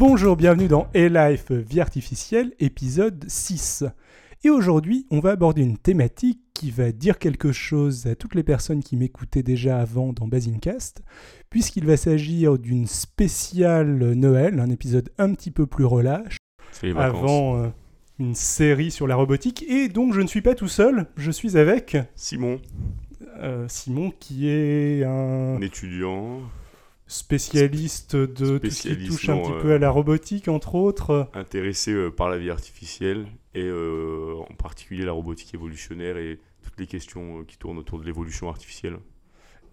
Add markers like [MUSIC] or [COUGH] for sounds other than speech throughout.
Bonjour, bienvenue dans A-Life Vie Artificielle, épisode 6. Et aujourd'hui, on va aborder une thématique qui va dire quelque chose à toutes les personnes qui m'écoutaient déjà avant dans Basincast, puisqu'il va s'agir d'une spéciale Noël, un épisode un petit peu plus relâche, avant euh, une série sur la robotique. Et donc, je ne suis pas tout seul, je suis avec Simon, euh, Simon, qui est un un étudiant spécialiste de tout ce qui touche un petit euh, peu à la robotique, entre autres. intéressé euh, par la vie artificielle et euh, en particulier la robotique évolutionnaire et toutes les questions qui tournent autour de l'évolution artificielle.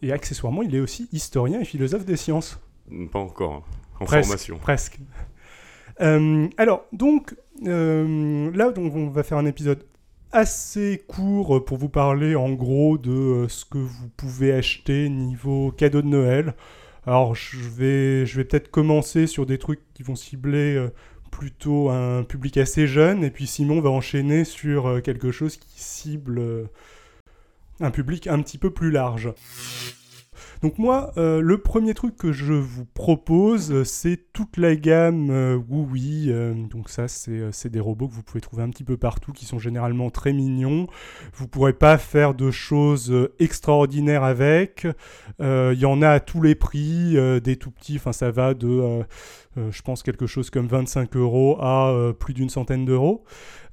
Et accessoirement, il est aussi historien et philosophe des sciences. Mm, Pas encore, hein. en Presque. formation. Presque. Euh, alors, donc, euh, là, donc, on va faire un épisode assez court pour vous parler en gros de ce que vous pouvez acheter niveau cadeau de Noël. Alors, je vais, je vais peut-être commencer sur des trucs qui vont cibler euh, plutôt un public assez jeune, et puis Simon va enchaîner sur euh, quelque chose qui cible euh, un public un petit peu plus large. Donc moi, euh, le premier truc que je vous propose, euh, c'est toute la gamme euh, euh, donc ça, c'est des robots que vous pouvez trouver un petit peu partout, qui sont généralement très mignons. Vous pourrez pas faire de choses extraordinaires avec. Il y en a à tous les prix, des tout petits. Enfin, ça va de, je pense, quelque chose comme 25 euros à plus d'une centaine d'euros.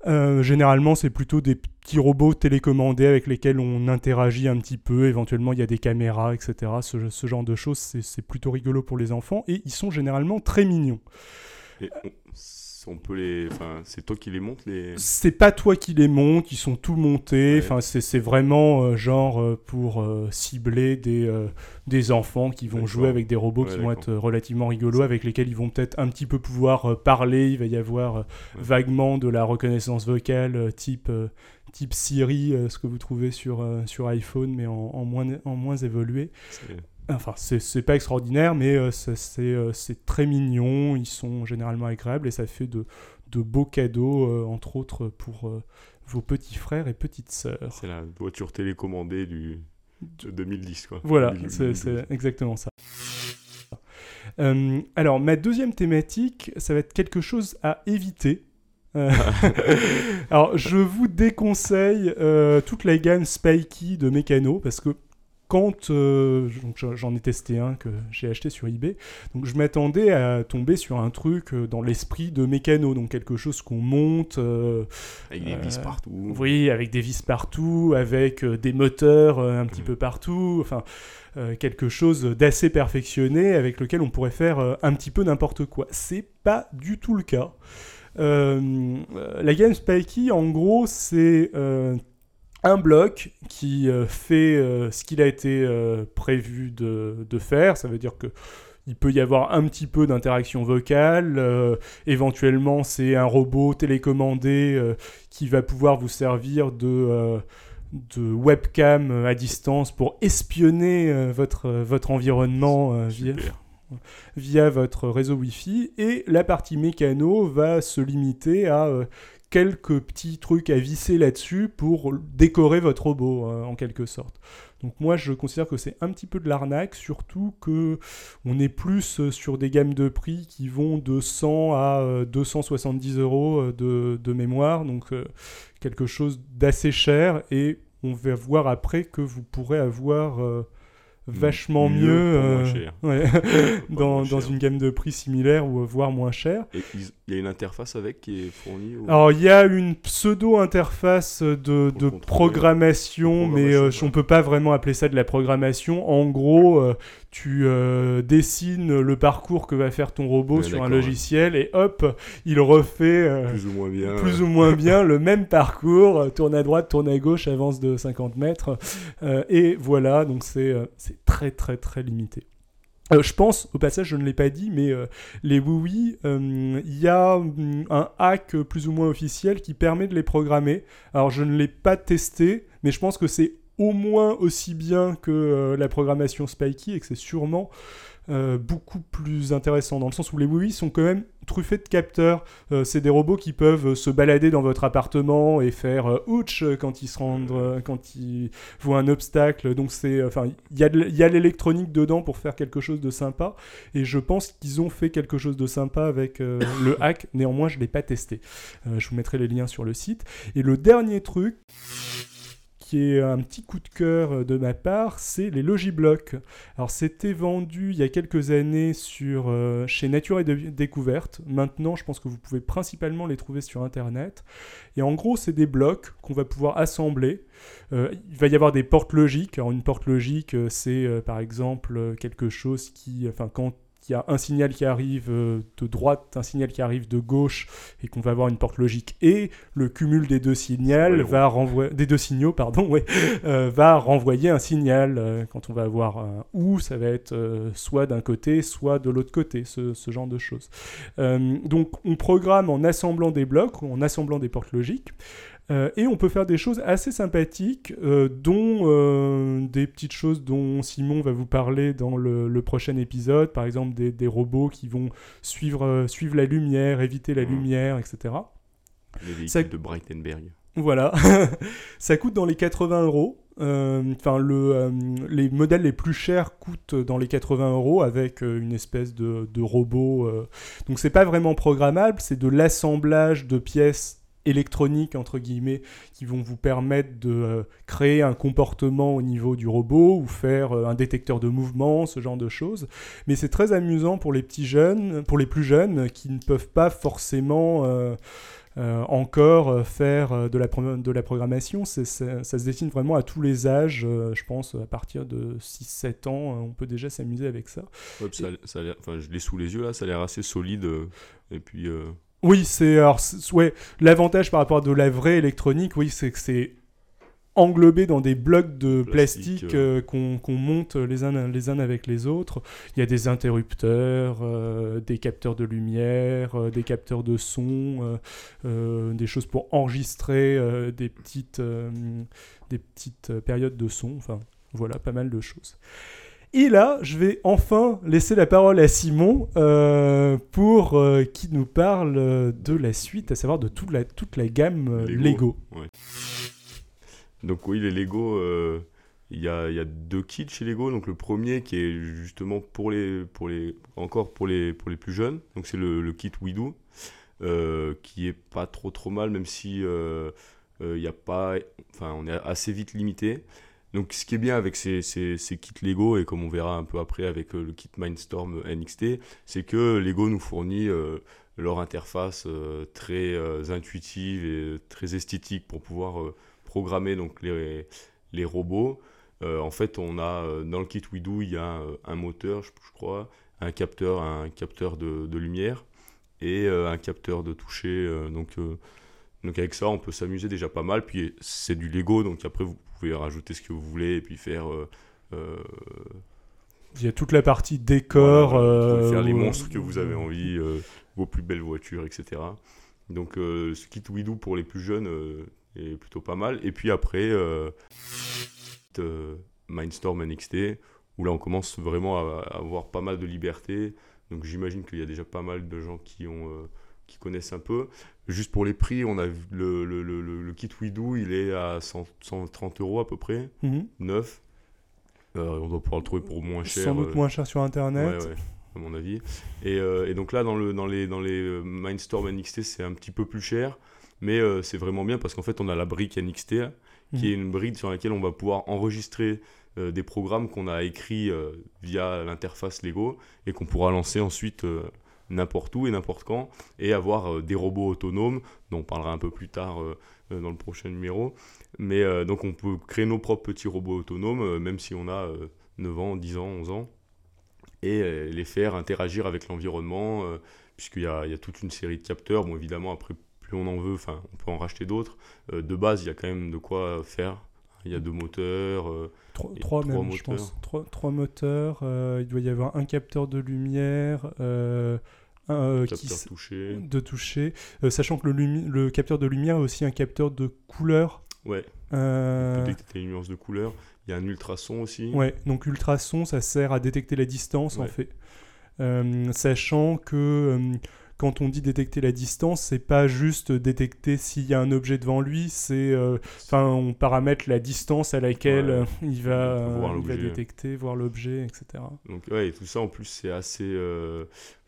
Euh, généralement, c'est plutôt des petits robots télécommandés avec lesquels on interagit un petit peu. Éventuellement, il y a des caméras, etc. Ce, ce genre de choses, c'est plutôt rigolo pour les enfants et ils sont généralement très mignons. Et on, peut les, enfin, c'est toi qui les montes les. C'est pas toi qui les montes, ils sont tout montés. Ouais. Enfin, c'est c'est vraiment euh, genre euh, pour euh, cibler des, des enfants qui vont jouer avec des robots Ouais, qui vont être relativement rigolos, avec lesquels ils vont peut-être un petit peu pouvoir parler. Il va y avoir Ouais. vaguement de la reconnaissance vocale type, type Siri, ce que vous trouvez sur, sur iPhone, mais en, en moins, en moins évolué. Enfin, c'est pas extraordinaire, mais euh, c'est euh, c'est très mignon. Ils sont généralement agréables et ça fait de, de beaux cadeaux, euh, entre autres pour vos petits frères et petites sœurs. C'est la voiture télécommandée du de 2010 quoi. Voilà, 2012. c'est c'est exactement ça. Euh, alors, ma deuxième thématique, ça va être quelque chose à éviter. Euh, [LAUGHS] alors, je vous déconseille euh, toute la gamme Spikey de Mécano parce que quand euh, j'en- ai testé un que j'ai acheté sur eBay, donc je m'attendais à tomber sur un truc euh, dans l'esprit de Mécano, donc quelque chose qu'on monte. euh, Avec des vis partout. oui, avec des vis partout, avec des moteurs un petit Mhm. peu partout, enfin euh, quelque chose d'assez perfectionné avec lequel on pourrait faire euh, un petit peu n'importe quoi. C'est pas du tout le cas. Euh, la gamme Spikey, en gros, c'est un bloc qui euh, fait euh, ce qu'il a été euh, prévu de, de faire. Ça veut dire que il peut y avoir un petit peu d'interaction vocale. euh, éventuellement, c'est un robot télécommandé euh, qui va pouvoir vous servir de, euh, de webcam à distance pour espionner votre, votre environnement via, votre réseau Wi-Fi. Et la partie mécano va se limiter à quelques petits trucs à visser là-dessus pour décorer votre robot, euh, en quelque sorte. Donc moi, je considère que c'est un petit peu de l'arnaque, surtout que on est plus euh, sur des gammes de prix qui vont de 100 à euh, 270 euros euh, de, mémoire, donc euh, quelque chose d'assez cher, et on va voir après que vous pourrez avoir euh, vachement Mieux euh, [LAUGHS] ouais, [LAUGHS] dans, dans une gamme de prix similaire ou euh, voire moins cher. Et il y a une interface avec qui est fournie ou- Alors il y a une pseudo-interface de, de programmation, mais euh, on peut pas vraiment appeler ça de la programmation. En gros, euh, tu euh, dessines le parcours que va faire ton robot Ouais, sur un ouais. logiciel et hop, il refait plus ou moins bien. plus ou moins [LAUGHS] bien le même parcours, tourne à droite, tourne à gauche, avance de 50 mètres, et voilà, donc c'est très très très limité. Euh, je pense, au passage, je ne l'ai pas dit, mais euh, les WooWi, euh, il y a hum, un hack plus ou moins officiel qui permet de les programmer. Alors, je ne l'ai pas testé, mais je pense que c'est au moins aussi bien que la programmation Spikey et que c'est sûrement euh, beaucoup plus intéressant dans le sens où les oui sont quand même truffés de capteurs. Euh, c'est des robots qui peuvent euh, se balader dans votre appartement et faire ouch quand ils se rendent, quand ils voient un obstacle. Donc c'est, enfin, il y a l'électronique dedans pour faire quelque chose de sympa. Et je pense qu'ils ont fait quelque chose de sympa avec le hack. Néanmoins, je l'ai pas testé. Je vous mettrai les liens sur le site. Et le dernier truc un petit coup de cœur euh, de ma part, c'est les Logiblocs. Alors c'était vendu il y a quelques années sur, euh, chez Nature et Dé- Découverte. Maintenant, je pense que vous pouvez principalement les trouver sur Internet. Et en gros, c'est des blocs qu'on va pouvoir assembler. Euh, il va y avoir des portes logiques. Alors une porte logique, c'est par exemple quelque chose qui, enfin quand il y a un signal qui arrive euh, de droite, un signal qui arrive de gauche, et qu'on va avoir une porte logique et le cumul des deux signaux va renvoyer des deux signaux, pardon, [LAUGHS] ouais, euh, va renvoyer un signal. euh, quand on va avoir un ou, ça va être euh, soit d'un côté, soit de l'autre côté, ce, ce genre de choses. Euh, donc on programme en assemblant des blocs, ou en assemblant des portes logiques. Euh, et on peut faire des choses assez sympathiques, euh, dont euh, des petites choses dont Simon va vous parler dans le, le prochain épisode, par exemple des, des robots qui vont suivre, suivre la lumière, éviter la Mhm. lumière, etc. Les véhicules Ça- de Breitenberg. Voilà, [LAUGHS] ça coûte dans les 80 euros. Enfin, le, les modèles les plus chers coûtent dans les 80 euros avec une espèce de, de robot. Donc, c'est pas vraiment programmable, c'est de l'assemblage de pièces électroniques entre guillemets qui vont vous permettre de euh, créer un comportement au niveau du robot ou faire euh, un détecteur de mouvement, ce genre de choses. Mais c'est très amusant pour les petits jeunes, pour les plus jeunes qui ne peuvent pas forcément euh, euh, encore euh, faire euh, de la, pro- de la programmation. Ça se dessine vraiment à tous les âges. je pense à partir de 6-7 ans, on peut déjà s'amuser avec ça. Ouais, ça, ça a je l'ai sous les yeux là, ça a l'air assez solide. et puis, Oui, c'est ouais, l'avantage par rapport à de la vraie électronique, oui, c'est que c'est englobé dans des blocs de Plastique, plastique euh, qu'on monte les uns les uns avec les autres. Il y a des interrupteurs, euh, des capteurs de lumière, euh, des capteurs de son, euh, euh, des choses pour enregistrer euh, des petites euh, des petites euh, périodes de son. Enfin, voilà, pas mal de choses. Et là, je vais enfin laisser la parole à Simon euh, pour euh, qui nous parle euh, de la suite, à savoir de toute la, toute la gamme euh, Lego. Lego. Ouais. Donc oui, les Lego, il y, a, il y a deux kits chez Lego. Donc le premier qui est justement pour les, pour les, encore pour les, pour les plus jeunes. Donc c'est le, le kit WeDo, euh, qui est pas trop trop mal, même si il y a pas, enfin on est assez vite limité. Donc ce qui est bien avec ces, kits Lego, et comme on verra un peu après avec euh, le kit Mindstorm NXT, c'est que Lego nous fournit euh, leur interface euh, très euh, intuitive et très esthétique pour pouvoir euh, programmer donc les, robots. Euh, en fait, on a euh, dans le kit WeDo, il y a euh, un moteur, je, crois, un capteur, un capteur de, lumière et euh, un capteur de toucher. euh, euh, donc avec ça, on peut s'amuser déjà pas mal. Puis c'est du Lego, donc après vous pouvez rajouter ce que vous voulez et puis faire. euh, euh, Il y a toute la partie décor. voilà, pouvez euh, faire les monstres que vous avez envie, vos plus belles voitures, etc. Donc ce kit WeDo pour les plus jeunes est plutôt pas mal. Et puis après, Mindstorm NXT, où là on commence vraiment à, avoir pas mal de liberté. Donc j'imagine qu'il y a déjà pas mal de gens qui, ont, qui connaissent un peu. Juste pour les prix, on a le, le, le, kit WeDo, il est à 100 130 euros à peu près, Mhm. neuf. Euh, on doit pouvoir le trouver pour moins cher. Sans doute euh, moins cher sur internet. Ouais, ouais, à mon avis. Et, euh, et donc là, dans, le, dans les, dans les euh, Mindstorm NXT, c'est un petit peu plus cher, mais c'est vraiment bien parce qu'en fait, on a la brique NXT, qui Mhm. est une brique sur laquelle on va pouvoir enregistrer des programmes qu'on a écrits via l'interface Lego et qu'on pourra lancer ensuite n'importe où et n'importe quand et avoir euh, des robots autonomes, dont on parlera un peu plus tard euh, euh, dans le prochain numéro. Mais donc on peut créer nos propres petits robots autonomes, même si on a euh, 9 ans, 10 ans, 11 ans, et les faire interagir avec l'environnement, puisqu'il y a, toute une série de capteurs. Bon, évidemment, après, plus on en veut, enfin, on peut en racheter d'autres. De base, il y a quand même de quoi faire. Il y a deux moteurs. euh, Trois, même, je moteurs. pense. Trois, trois moteurs. il doit y avoir un capteur de lumière. euh, un, euh, qui de toucher, euh, sachant que le, capteur de lumière est aussi un capteur de couleur. Ouais, Euh, peut détecter les nuances de couleurs. Il y a un ultrason aussi. Ouais, donc ultrason, ça sert à détecter la distance en fait. Sachant que quand on dit détecter la distance, c'est pas juste détecter s'il y a un objet devant lui, c'est euh, enfin on paramètre la distance à laquelle Ouais. euh, il va, il détecter, voir l'objet, etc. Donc ouais, et tout ça en plus c'est assez... euh,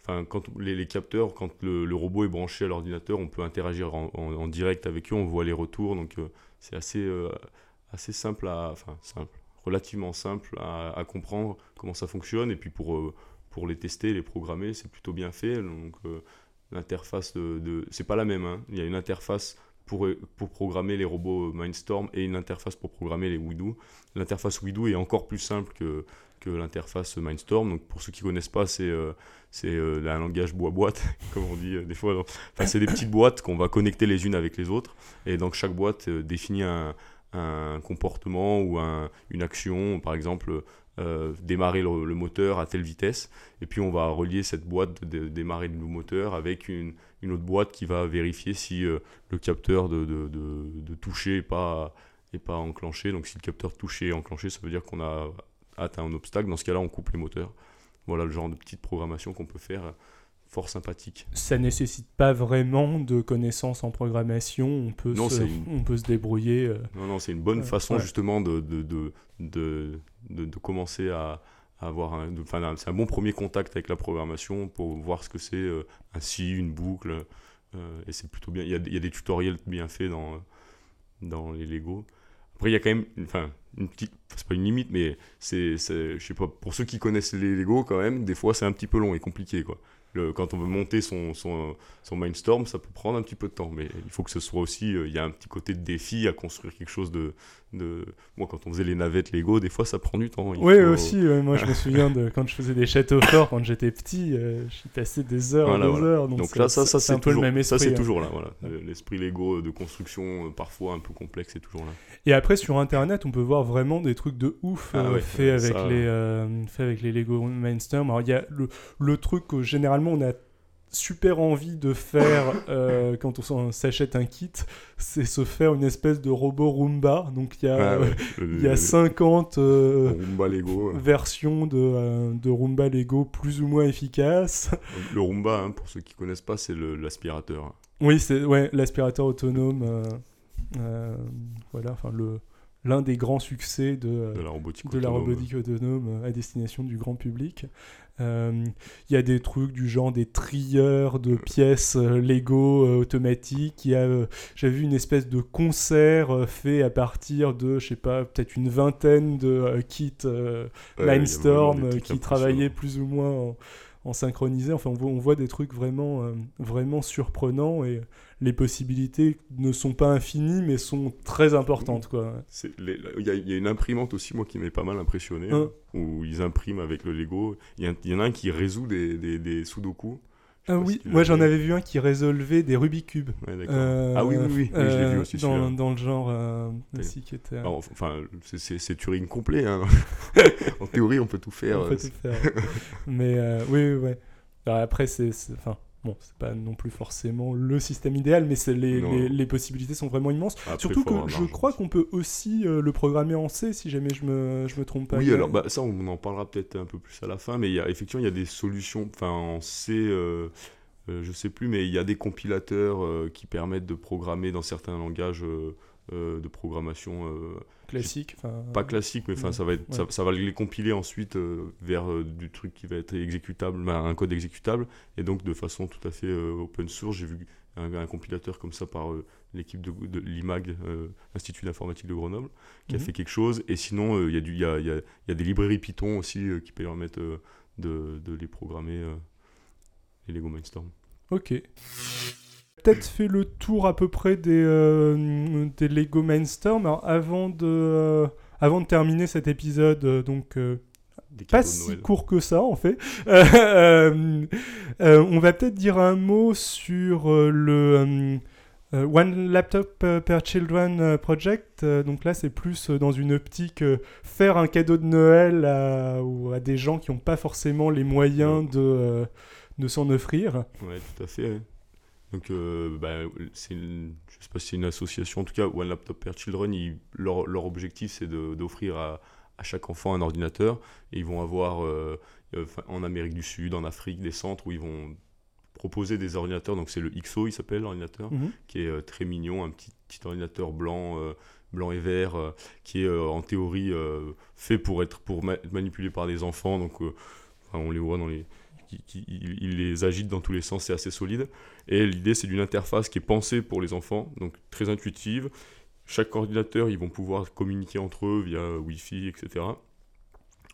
Enfin, quand les, les capteurs, quand le, le robot est branché à l'ordinateur, on peut interagir en, en- en direct avec eux, on voit les retours, donc euh, c'est assez, euh, assez simple à... Enfin, simple, relativement simple à, à comprendre comment ça fonctionne, et puis pour, euh, pour les tester, les programmer, c'est plutôt bien fait, donc l'interface de... de- c'est pas la même, hein. il y a une interface pour, pour programmer les robots Mindstorm et une interface pour programmer les Widow. L'interface Widow est encore plus simple que, que l'interface Mindstorm. Donc pour ceux qui connaissent pas, c'est euh, c'est euh, un langage bois-boîte, [LAUGHS] comme on dit euh, des fois. Enfin, c'est des petites boîtes qu'on va connecter les unes avec les autres. Et donc chaque boîte définit un, un comportement ou un- une action. Par exemple, euh, démarrer le, moteur à telle vitesse. Et puis on va relier cette boîte de, démarrer le moteur avec une, une autre boîte qui va vérifier si euh, le capteur de, de, de, toucher n'est pas, est pas enclenché. Donc si le capteur touché est enclenché, ça veut dire qu'on a atteint un obstacle. Dans ce cas-là, on coupe les moteurs. Voilà le genre de petite programmation qu'on peut faire, fort sympathique. Ça nécessite pas vraiment de connaissances en programmation, on peut, Non, se, une- on peut se débrouiller. euh, Non, non, c'est une bonne façon ouais. justement de, de, de, de, de- commencer à, à avoir un... Enfin, c'est un bon premier contact avec la programmation pour voir ce que c'est euh, un si, une boucle. euh, et c'est plutôt bien. Il y, a, il y a des tutoriels bien faits dans, dans les Lego. Après, il y a quand même, enfin, une petite, c'est pas une limite, mais c'est- je sais pas, pour ceux qui connaissent les Lego, quand même, des fois, c'est un petit peu long et compliqué, quoi. Le- quand on veut monter son, son, son Mindstorm, ça peut prendre un petit peu de temps, mais il faut que ce soit aussi, euh, il y a un petit côté de défi à construire quelque chose de, de... Moi, quand on faisait les navettes Lego, des fois, ça prend du temps. Oui, faut- aussi, moi je me [LAUGHS] souviens de quand je faisais des châteaux forts quand j'étais petit, euh, j'y passais des heures Voilà, des voilà. heures. Donc, Donc ça- là, ça, ça c'est un c'est peu toujours, le même ça, esprit. c'est hein. toujours là, voilà. Le- L'esprit Lego de construction, euh, parfois un peu complexe, c'est toujours là. Et après, sur internet, on peut voir vraiment des trucs de ouf Ah euh, ouais, faits, avec ça- les, faits avec les Lego Mindstorm. Alors, il y a le, le truc que généralement on a super envie de faire [LAUGHS] euh, quand on s'achète un kit, c'est se faire une espèce de robot Roomba. Donc, il y a, Ah ouais, [LAUGHS] y a le- 50 euh, le Roomba Lego. euh. versions de, de Roomba Lego plus ou moins efficaces. Le Roomba, hein, pour ceux qui connaissent pas, c'est l'aspirateur. Oui, c'est ouais, l'aspirateur autonome. voilà, enfin le l'un des grands succès de, euh, de la robotique de la autonome. robotique autonome euh, à destination du grand public. Euh, Il y a des trucs du genre des trieurs de pièces Lego euh, automatiques. Il y a, euh, j'avais vu une espèce de concert fait à partir de, je sais pas, peut-être une vingtaine de kits Ouais, Mindstorm qui travaillaient plus ou moins en, en synchronisé. Enfin, on voit, on voit des trucs vraiment, euh, vraiment surprenants et les possibilités ne sont pas infinies mais sont très importantes. Il y, a- il y a une imprimante aussi, moi, qui m'est pas mal impressionné, Hein. hein, où ils impriment avec le Lego. Il y, a- il y en a un qui résout des, des, des sudoku. Ah oui, si moi j'en vu. avais vu un qui résolvait des Rubik's Cube. Ouais. Euh, ah oui, oui, oui, oui, je l'ai vu euh, aussi dans, dans le genre euh, Et- aussi qui était. Alors, Enfin, c'est- Turing complet. hein. [LAUGHS] en théorie, on peut tout faire. on peut euh, tout faire. Mais euh, oui, oui, ouais. Alors après, c'est. c'est- Enfin, bon, c'est pas non plus forcément le système idéal, mais les, Non. les, les possibilités sont vraiment immenses. Surtout que je crois qu'on peut aussi euh, le programmer en C si jamais je me, je me trompe pas. Oui, alors bah, ça, on en parlera peut-être un peu plus à la fin, mais il y a, effectivement, il y a des solutions, enfin en C, euh, euh, je sais plus, mais il y a des compilateurs euh, qui permettent de programmer dans certains langages euh, de programmation classique. pas classiques, mais enfin ouais, ça va être, ça, ouais. ça va les compiler ensuite euh, vers euh, du truc qui va être exécutable, ben, un code exécutable, et donc de façon tout à fait euh, open source. J'ai vu un, un compilateur comme ça par l'équipe de, de l'IMAG, Institut d'informatique de Grenoble, qui a Mhm. fait quelque chose. Et sinon, il y, a du- il y, a, il y a- il y a des librairies Python aussi qui permettent de, de les programmer, les Lego Mindstorm. Ok. Peut-être fait le tour à peu près des, euh, des Lego Mindstorm. Alors, avant de, euh, avant de terminer cet épisode, euh, donc pas si court que ça en fait, [LAUGHS] on va peut-être dire un mot sur le One Laptop per Children Project. Donc là, c'est plus dans une optique faire un cadeau de Noël à, ou à des gens qui n'ont pas forcément les moyens de, de s'en offrir. Ouais, tout à fait. ouais. Donc, euh, bah, c'est une, je sais pas si c'est une association, en tout cas, One Laptop Per Children, ils- leur, leur objectif, c'est de- d'offrir à, à chaque enfant un ordinateur. Et ils vont avoir, euh, euh, en Amérique du Sud, en Afrique, des centres où ils vont proposer des ordinateurs. Donc, c'est le XO, il s'appelle l'ordinateur, Mhm. qui est euh, très mignon, un petit, petit ordinateur blanc, blanc et vert, qui est en théorie fait pour être pour ma- manipulé par des enfants. Donc, on les voit dans les. Qui- il, les agite dans tous les sens, c'est assez solide. Et l'idée, c'est d'une interface qui est pensée pour les enfants, donc très intuitive. Chaque ordinateur, ils vont pouvoir communiquer entre eux via Wi-Fi, etc.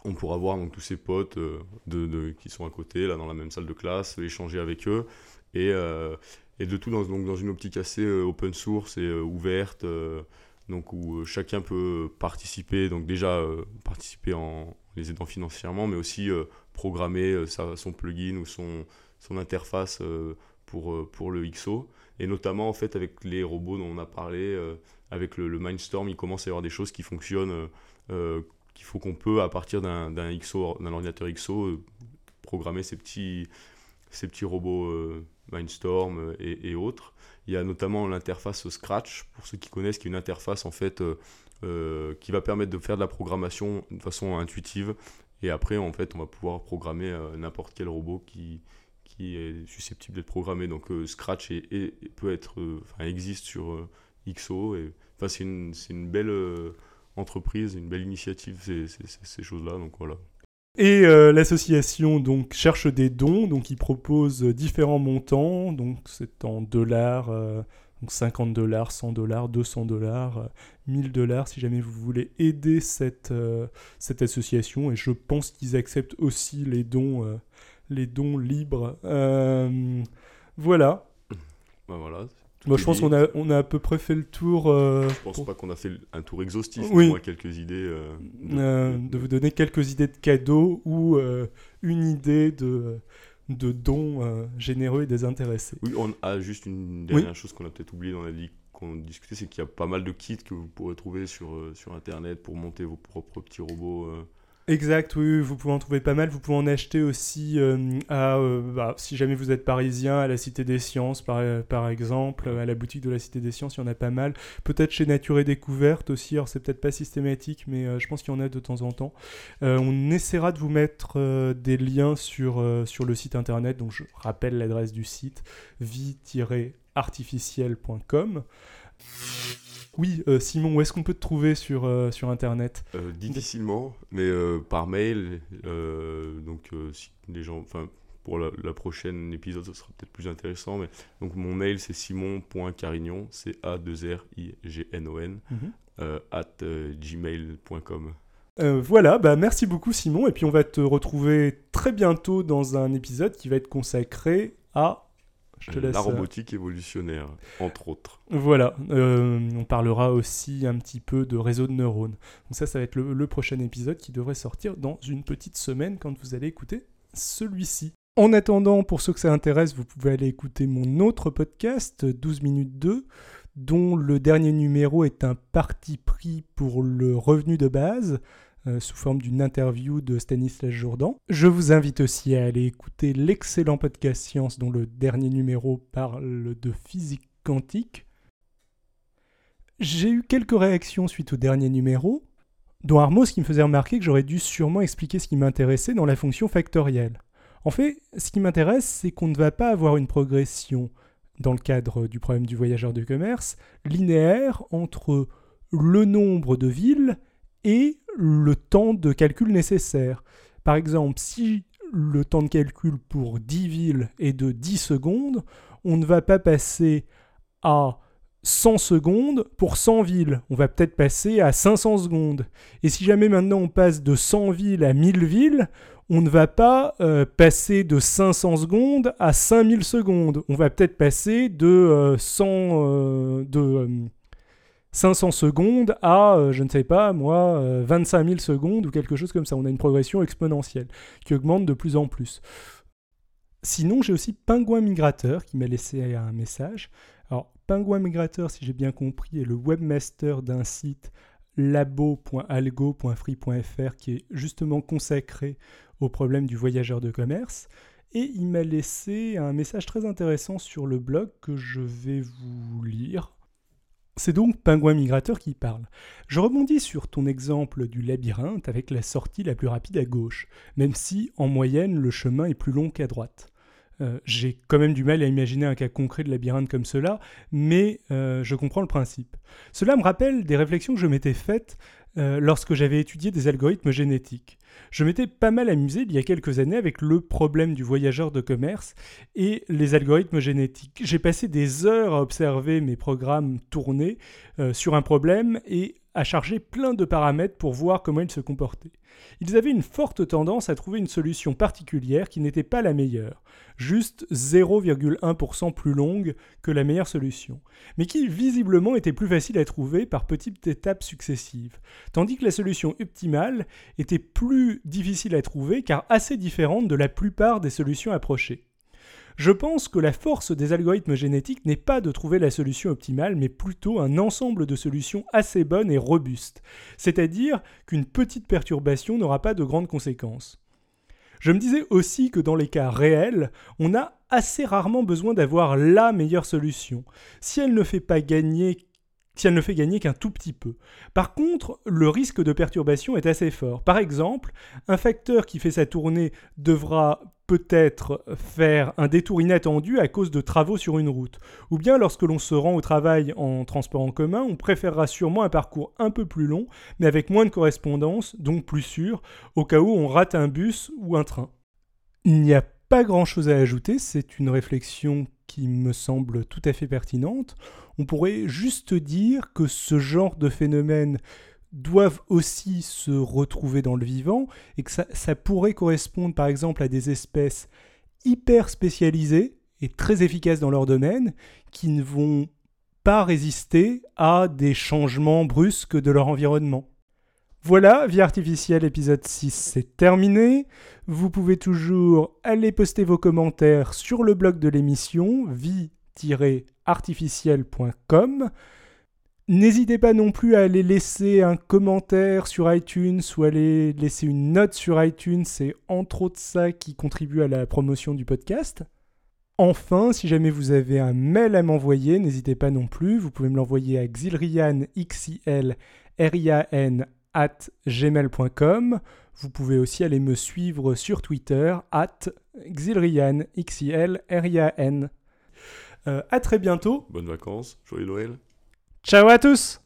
On pourra voir donc tous ses potes euh, de, qui sont à côté, là, dans la même salle de classe, échanger avec eux. Et, euh, et de tout dans, donc, dans une optique assez euh, open source et ouverte, donc où chacun peut participer, donc déjà participer en les aidant financièrement, mais aussi euh, programmer euh, son plugin ou son, son interface euh, pour, pour le XO. Et notamment, en fait, avec les robots dont on a parlé, avec le, Mindstorm, il commence à y avoir des choses qui fonctionnent, qu'il faut qu'on peut, à partir d'un XO, d'un ordinateur XO, programmer ces petits, ces petits robots Mindstorm et, autres. Il y a notamment l'interface Scratch, pour ceux qui connaissent, qui est une interface en fait euh, qui va permettre de faire de la programmation de façon intuitive. Et après, en fait, on va pouvoir programmer euh, n'importe quel robot qui, qui est susceptible d'être programmé. Donc euh, Scratch est, peut être, existe sur XO. Et, c'est une, une belle entreprise, une belle initiative, ces, choses-là. Donc voilà. Et l'association donc cherche des dons, donc ils proposent différents montants, donc c'est en dollars, donc 50 dollars, 100 dollars, 200 dollars, euh, 1000 dollars si jamais vous voulez aider cette, euh, cette association. Et je pense qu'ils acceptent aussi les dons, euh, les dons libres. Euh, voilà. Ben voilà. Moi je pense qu'on a, on a à peu près fait le tour. euh, Je pense pour- pas qu'on a fait un tour exhaustif, Oui. mais au moins quelques idées. euh, de- euh, vous donner quelques idées de cadeaux ou euh, une idée de, de dons euh, généreux et désintéressés. Oui, on a juste une dernière chose qu'on a peut-être oublié dans la dit qu'on discutait, c'est qu'il y a pas mal de kits que vous pourrez trouver sur, euh, sur internet pour monter vos propres petits robots. euh. Exact, oui, vous pouvez en trouver pas mal. Vous pouvez en acheter aussi euh, à, euh, bah, si jamais vous êtes parisien, à la Cité des Sciences, par, euh, par exemple, à la boutique de la Cité des Sciences, il y en a pas mal. Peut-être chez Nature et Découverte aussi, alors c'est peut-être pas systématique, mais je pense qu'il y en a de temps en temps. On essaiera de vous mettre des liens sur, sur le site internet, donc je rappelle l'adresse du site, vie-artificielle.com. Oui, euh, Simon, où est-ce qu'on peut te trouver sur, euh, sur internet Euh, difficilement, mais par mail. donc, si les gens. Enfin, pour la, la prochaine épisode, ce sera peut-être plus intéressant. Mais, donc, mon mail, c'est simon.carignon, c'est A-2-R-I-G-N-O-N, euh, at gmail.com. Voilà, bah merci beaucoup Simon, et puis on va te retrouver très bientôt dans un épisode qui va être consacré à... Je te laisse... La euh, robotique évolutionnaire, entre autres. Voilà, euh, on parlera aussi un petit peu de réseau de neurones. Donc ça, ça va être le, le prochain épisode qui devrait sortir dans une petite semaine quand vous allez écouter celui-ci. En attendant, pour ceux que ça intéresse, vous pouvez aller écouter mon autre podcast, 12 minutes 2, dont le dernier numéro est un parti pris pour le revenu de base, euh, sous forme d'une interview de Stanislas Jourdan. Je vous invite aussi à aller écouter l'excellent podcast Science, dont le dernier numéro parle de physique quantique. J'ai eu quelques réactions suite au dernier numéro, dont Armos qui me faisait remarquer que j'aurais dû sûrement expliquer ce qui m'intéressait dans la fonction factorielle. En fait, ce qui m'intéresse, c'est qu'on ne va pas avoir une progression dans le cadre du problème du voyageur de commerce linéaire entre le nombre de villes et le temps de calcul nécessaire. Par exemple, si le temps de calcul pour 10 villes est de 10 secondes, on ne va pas passer à 100 secondes pour 100 villes. On va peut-être passer à 500 secondes. Et si jamais maintenant on passe de 100 villes à 1000 villes, on ne va pas euh, passer de 500 secondes à 5000 secondes. On va peut-être passer de, euh, 100, euh, de euh, 500 secondes à, euh, je ne sais pas, moi, euh, 25 000 secondes ou quelque chose comme ça. On a une progression exponentielle qui augmente de plus en plus. Sinon, j'ai aussi Pingouin Migrateur qui m'a laissé un message. Alors, Pingouin Migrateur, si j'ai bien compris, est le webmaster d'un site labo.algo.free.fr qui est justement consacré au problème du voyageur de commerce. et il m'a laissé un message très intéressant sur le blog que je vais vous lire. C'est donc Pingouin Migrateur qui parle. Je rebondis sur ton exemple du labyrinthe avec la sortie la plus rapide à gauche, même si en moyenne le chemin est plus long qu'à droite. Euh, j'ai quand même du mal à imaginer un cas concret de labyrinthe comme cela, mais euh, je comprends le principe. Cela me rappelle des réflexions que je m'étais faites euh, lorsque j'avais étudié des algorithmes génétiques. Je m'étais pas mal amusé il y a quelques années avec le problème du voyageur de commerce et les algorithmes génétiques. J'ai passé des heures à observer mes programmes tourner sur un problème et à charger plein de paramètres pour voir comment ils se comportaient. Ils avaient une forte tendance à trouver une solution particulière qui n'était pas la meilleure, juste 0,1% plus longue que la meilleure solution, mais qui visiblement était plus facile à trouver par petites étapes successives, tandis que la solution optimale était plus difficile à trouver car assez différente de la plupart des solutions approchées. Je pense que la force des algorithmes génétiques n'est pas de trouver la solution optimale, mais plutôt un ensemble de solutions assez bonnes et robustes, c'est-à-dire qu'une petite perturbation n'aura pas de grandes conséquences. Je me disais aussi que dans les cas réels, on a assez rarement besoin d'avoir la meilleure solution. Si elle ne fait pas gagner si elle ne fait gagner qu'un tout petit peu. Par contre, le risque de perturbation est assez fort. Par exemple, un facteur qui fait sa tournée devra peut-être faire un détour inattendu à cause de travaux sur une route. Ou bien lorsque l'on se rend au travail en transport en commun, on préférera sûrement un parcours un peu plus long, mais avec moins de correspondance, donc plus sûr, au cas où on rate un bus ou un train. Il n'y a pas grand-chose à ajouter, c'est une réflexion qui me semble tout à fait pertinente. On pourrait juste dire que ce genre de phénomène doivent aussi se retrouver dans le vivant et que ça, pourrait correspondre par exemple à des espèces hyper spécialisées et très efficaces dans leur domaine qui ne vont pas résister à des changements brusques de leur environnement. Voilà, Vie artificielle épisode 6, c'est terminé. Vous pouvez toujours aller poster vos commentaires sur le blog de l'émission vie-artificielle.com. N'hésitez pas non plus à aller laisser un commentaire sur iTunes ou aller laisser une note sur iTunes, c'est entre autres ça qui contribue à la promotion du podcast. Enfin, si jamais vous avez un mail à m'envoyer, n'hésitez pas non plus, vous pouvez me l'envoyer à xilrian, at gmail.com. Vous pouvez aussi aller me suivre sur Twitter, at xilrian, x euh, à très bientôt. Bonnes vacances, joyeux Noël. Ciao à tous